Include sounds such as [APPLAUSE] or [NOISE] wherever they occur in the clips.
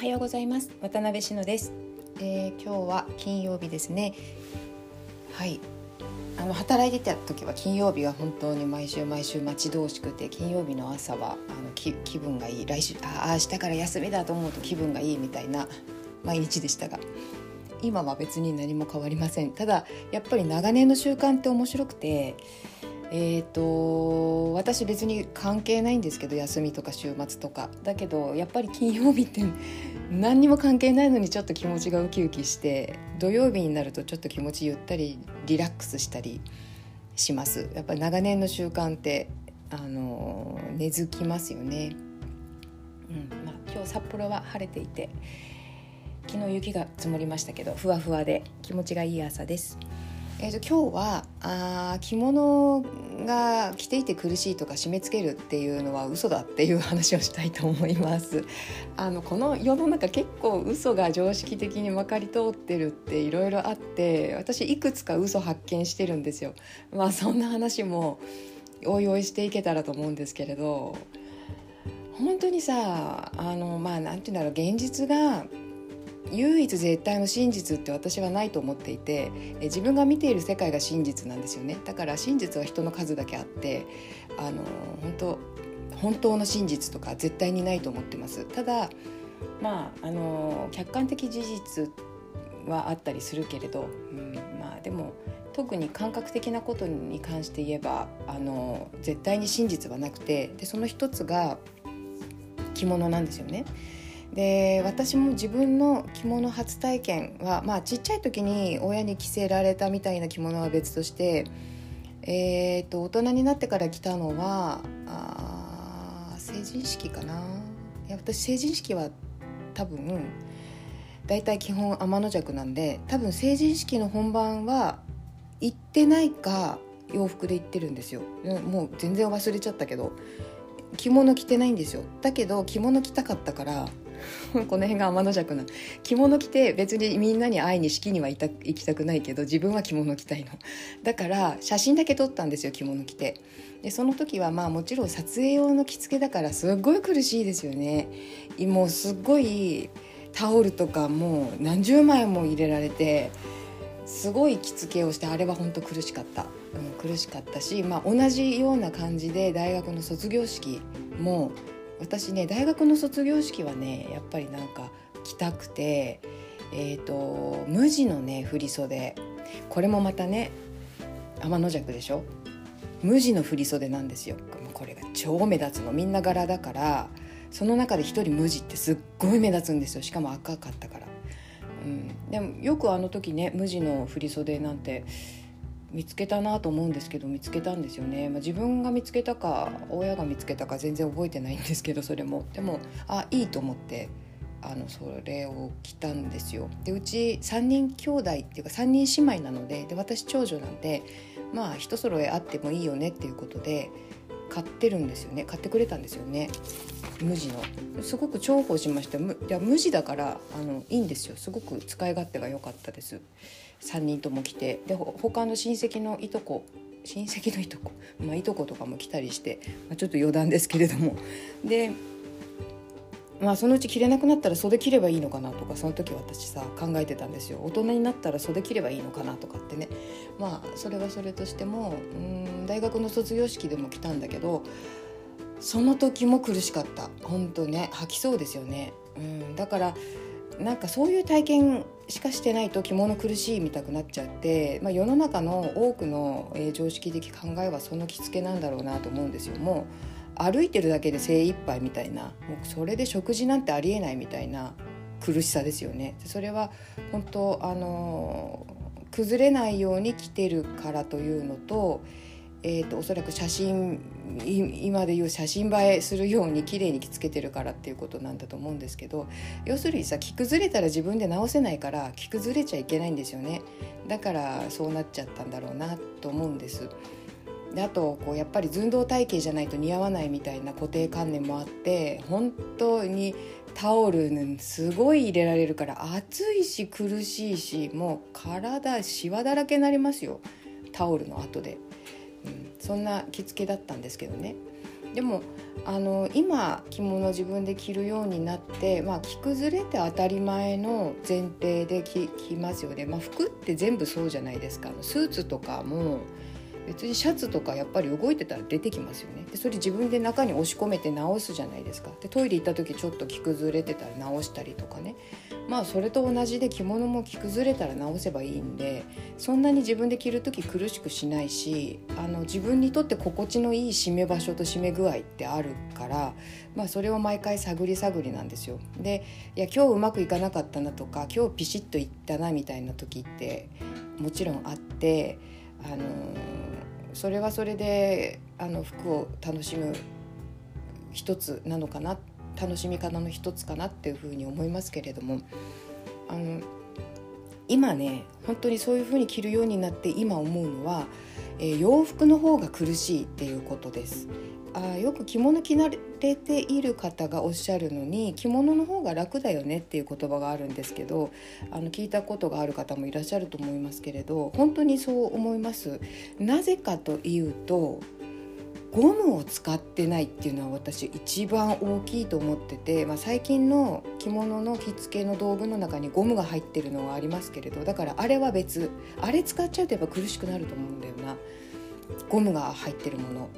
はようございます。渡辺篠です、えー、今日は金曜日ですね。はい。あの働いてた時は金曜日は本当に毎週毎週待ち遠しくて金曜日の朝はあの気分がいい。来週ああ明日から休みだと思うと気分がいいみたいな毎日でしたが今は別に何も変わりません。ただやっぱり長年の習慣って面白くてえーと、私別に関係ないんですけど休みとか週末とか。だけどやっぱり金曜日って何にも関係ないのにちょっと気持ちがウキウキして土曜日になるとちょっと気持ちゆったりリラックスしたりしますやっぱり長年の習慣ってあの根付きますよね、うんまあ、今日札幌は晴れていて昨日雪が積もりましたけどふわふわで気持ちがいい朝です。えーと、今日はあ着物が着ていて苦しいとか締め付けるっていうのは嘘だっていう話をしたいと思います。[LAUGHS] あのこの世の中結構嘘が常識的に分かり通ってるっていろいろあって私いくつか嘘発見してるんですよ。まあそんな話もおいおいしていけたらと思うんですけれど。本当にさあのまあ何て言うんだろう現実が唯一絶対の真実って私はないと思っていて自分が見ている世界が真実なんですよねだから真実は人の数だけあってあの本当本当の真実とか絶対にないと思ってますただまああの客観的事実はあったりするけれど、うん、まあでも特に感覚的なことに関して言えばあの絶対に真実はなくてでその一つが着物なんですよね。で私も自分の着物初体験は、まあ、ちっちゃい時に親に着せられたみたいな着物は別として、えーと、大人になってから着たのはあ成人式かな。いや私成人式は多分大体基本天の弱なんで多分成人式の本番は行ってないか洋服で行ってるんですよ。もう全然忘れちゃったけど着物着てないんですよ。だけど着物着たかったから [LAUGHS] この辺が天の弱な。着物着て別にみんなに会いに式には行きたくないけど自分は着物着たいの。だから写真だけ撮ったんですよ着物着て。でその時はまあもちろん撮影用の着付けだからすっごい苦しいですよね。もうすっごいタオルとかもう何十枚も入れられてすごい着付けをしてあれは本当苦しかった、うん、苦しかったし、まあ、同じような感じで大学の卒業式も私ね大学の卒業式はねやっぱりなんか着たくてえーと、無地のね振袖。これもまたね天の弱でしょ？無地の振袖なんですよ。これが超目立つの。みんな柄だからその中で一人無地ってすっごい目立つんですよ。しかも赤かったから、うん、でもよくあの時ね無地の振袖なんて見つけたなと思うんですけど見つけたんですよね、まあ、自分が見つけたか親が見つけたか全然覚えてないんですけどそれも。でもあいいと思ってあのそれを着たんですよ。でうち3人兄弟っていうか3人姉妹なのでで私長女なんでまあ一揃えあってもいいよねっていうことで買ってるんですよね。買ってくれたんですよね。無地の。すごく重宝しました。いや無地だからあのいいんですよ。すごく使い勝手が良かったです。3人とも来て。で他の親戚のいとこ親戚のいとこ、[LAUGHS] まあ、いとことかも来たりして、まあ、ちょっと余談ですけれども。でまあそのうち着れなくなったら袖切ればいいのかなとかその時私さ考えてたんですよ。大人になったら袖切ればいいのかなとかってね。まあそれはそれとしてもうん大学の卒業式でも来たんだけどその時も苦しかった。本当ね。吐きそうですよね。うん。だからなんかそういう体験しかしてないと着物苦しいみたくなっちゃって、まあ、世の中の多くの、えー、常識的考えはその着付けなんだろうなと思うんですよ。もう歩いてるだけで精一杯みたいなもうそれで食事なんてありえないみたいな苦しさですよね。それは本当あの崩れないように着てるからというのとえーと、おそらく写真今でいう写真映えするように綺麗に着付けてるからっていうことなんだと思うんですけど要するにさ着崩れたら自分で直せないから着崩れちゃいけないんですよねだからそうなっちゃったんだろうなと思うんです。であとこうやっぱり寸胴体型じゃないと似合わないみたいな固定観念もあって本当にタオルすごい入れられるから暑いし苦しいしもう体しわだらけになりますよタオルの後で。そんな着付けだったんですけどね。でもあの今着物自分で着るようになって、まあ、着崩れて当たり前の前提で着着ますよね、まあ、服って全部そうじゃないですか。スーツとかも別にシャツとかやっぱり動いてたら出てきますよねでそれ自分で中に押し込めて直すじゃないですかでトイレ行った時ちょっと着崩れてたら直したりとかねまあそれと同じで着物も着崩れたら直せばいいんでそんなに自分で着る時苦しくしないしあの自分にとって心地のいい締め場所と締め具合ってあるから、まあ、それを毎回探り探りなんですよ。でいや今日うまくいかなかったなとか今日ピシッといったなみたいな時ってもちろんあって。あのそれはそれであの服を楽しむ一つなのかな楽しみ方の一つかなっていうふうに思いますけれどもあの今ね本当にそういうふうに着るようになって今思うのは、えー、洋服の方が苦しいっていうことです。あよく着物着慣れている方がおっしゃるのに着物の方が楽だよねっていう言葉があるんですけどあの聞いたことがある方もいらっしゃると思いますけれど本当にそう思います。なぜかというとゴムを使ってないっていうのは私一番大きいと思ってて、まあ、最近の着物の着付けの道具の中にゴムが入ってるのはありますけれどだからあれは別あれ使っちゃうとやっぱ苦しくなると思うんだよなゴムが入ってるもの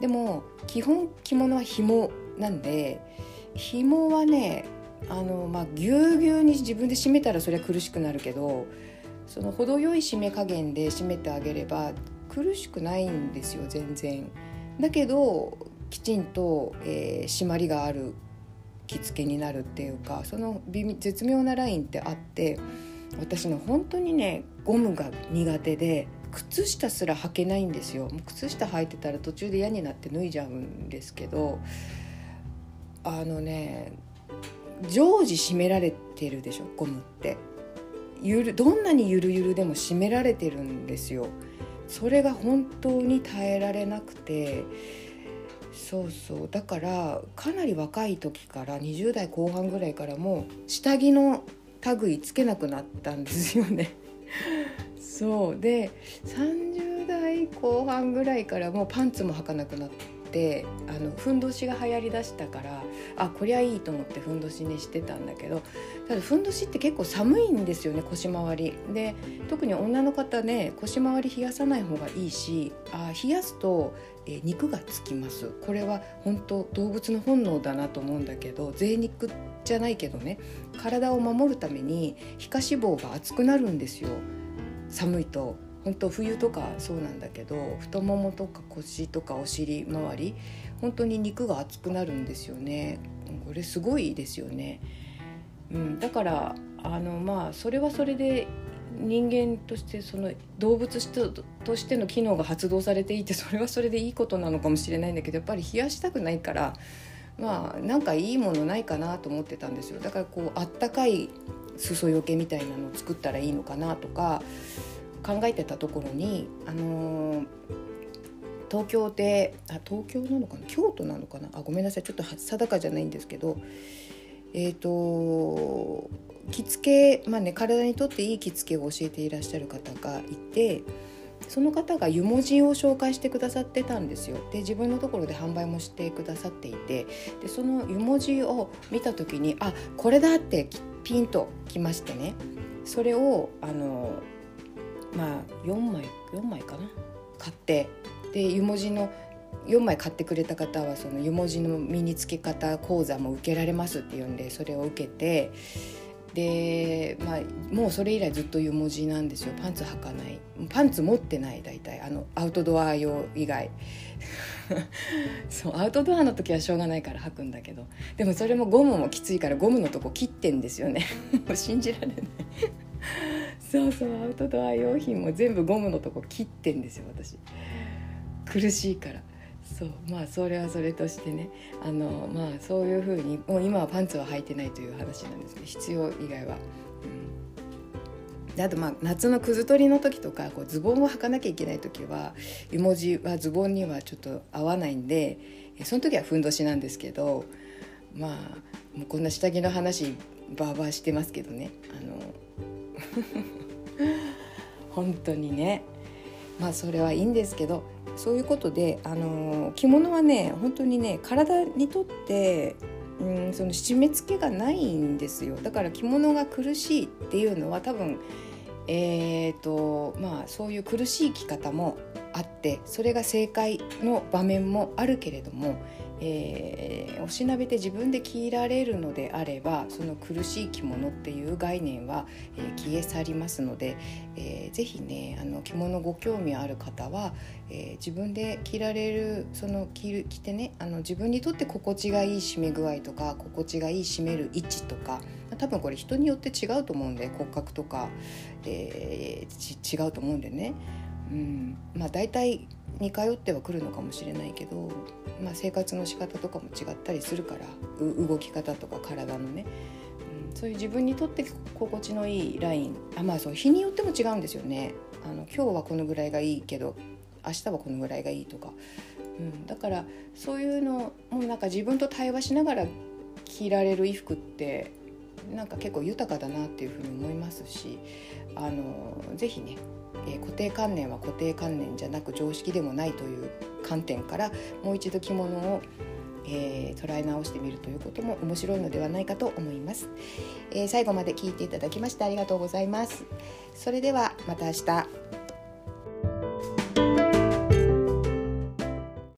でも基本着物は紐なんで紐はねあのまあぎゅうぎゅうに自分で締めたらそれは苦しくなるけどその程よい締め加減で締めてあげれば苦しくないんですよ全然。だけどきちんと、えー、締まりがある着付けになるっていうかその絶妙なラインってあって私の本当にねゴムが苦手で靴下すら履けないんですよ。靴下履いてたら途中で嫌になって脱いじゃうんですけどあのね常時締められてるでしょゴムって。ゆるどんなにゆるゆるでも締められてるんですよ。それが本当に耐えられなくてそうそう。だからかなり若い時から20代後半ぐらいからも下着の類つけなくなったんですよね。そう。で30代後半ぐらいからもうパンツも履かなくなってあのふんどしが流行りだしたからあこりゃいいと思ってふんどしにしてたんだけどただふんどしって結構寒いんですよね腰回り。で特に女の方ね腰回り冷やさない方がいいしあ冷やすとえ肉がつきます。これは本当動物の本能だなと思うんだけど贅肉じゃないけどね体を守るために皮下脂肪が厚くなるんですよ。寒いと。本当冬とかそうなんだけど太ももとか腰とかお尻周り本当に肉が厚くなるんですよね。これすごいですよね、うん、だからあのまあそれはそれで人間としてその動物としての機能が発動されていてそれはそれでいいことなのかもしれないんだけどやっぱり冷やしたくないからまあなんかいいものないかなと思ってたんですよ。だからこうあったかい裾よけみたいなのを作ったらいいのかなとか考えてたところにあのー、東京であ東京なのかな？京都なのかな？あごめんなさい。ちょっと定かじゃないんですけどえっ、ー、と着付けまあね体にとっていい着付けを教えていらっしゃる方がいてその方が湯文字を紹介してくださってたんですよ。で自分のところで販売もしてくださっていてでその湯文字を見た時にあこれだってきっピンときましてね。それをあのまあ4枚4枚かな？買って。で湯文字の4枚買ってくれた方はその湯文字の身につけ方講座も受けられますっていうんでそれを受けて。で、まあ、もうそれ以来ずっと湯文字なんですよ。パンツ履かない。パンツ持ってない大体。あのアウトドア用以外。そうアウトドアの時はしょうがないから履くんだけどでもそれもゴムもきついからゴムのとこ切ってんですよね。[LAUGHS] もう信じられない。そうそうアウトドア用品も全部ゴムのとこ切ってんですよ私。苦しいから。そうまあそれはそれとしてね。あのまあそういうふうにもう今はパンツは履いてないという話なんですけど必要以外は。うん、であとまあ夏のくず取りの時とかこうズボンを履かなきゃいけない時は湯文字はズボンにはちょっと合わないんでその時はふんどしなんですけどまあもうこんな下着の話バーバーしてますけどね。あの [LAUGHS] 本当にね。まあそれはいいんですけどそういうことで、あの着物はね本当にね体にとってうんその締め付けがないんですよ。だから着物が苦しいっていうのは多分えーとまあ、そういう苦しい生き方もあってそれが正解の場面もあるけれどもえー、おしなべて自分で着られるのであればその苦しい着物っていう概念は、えー、消え去りますので、えー、ぜひねあの着物ご興味ある方は、えー、自分で着られるその着る着てねあの自分にとって心地がいい締め具合とか心地がいい締める位置とか多分これ人によって違うと思うんで骨格とか、えー、違うと思うんでね、うん。まあ、大体似通ってはくるのかもしれないけど、まあ、生活の仕方とかも違ったりするから動き方とか体のね、うん、そういう自分にとって心地のいいライン。あまあそう日によっても違うんですよね。あの今日はこのぐらいがいいけど明日はこのぐらいがいいとか、うん、だからそういうのもうなんか自分と対話しながら着られる衣服ってなんか結構豊かだなっていうふうに思いますしあのぜひねえー、固定観念は固定観念じゃなく常識でもないという観点からもう一度着物を、えー、捉え直してみるということも面白いのではないかと思います、えー、最後まで聞いていただきましてありがとうございます。それではまた明日。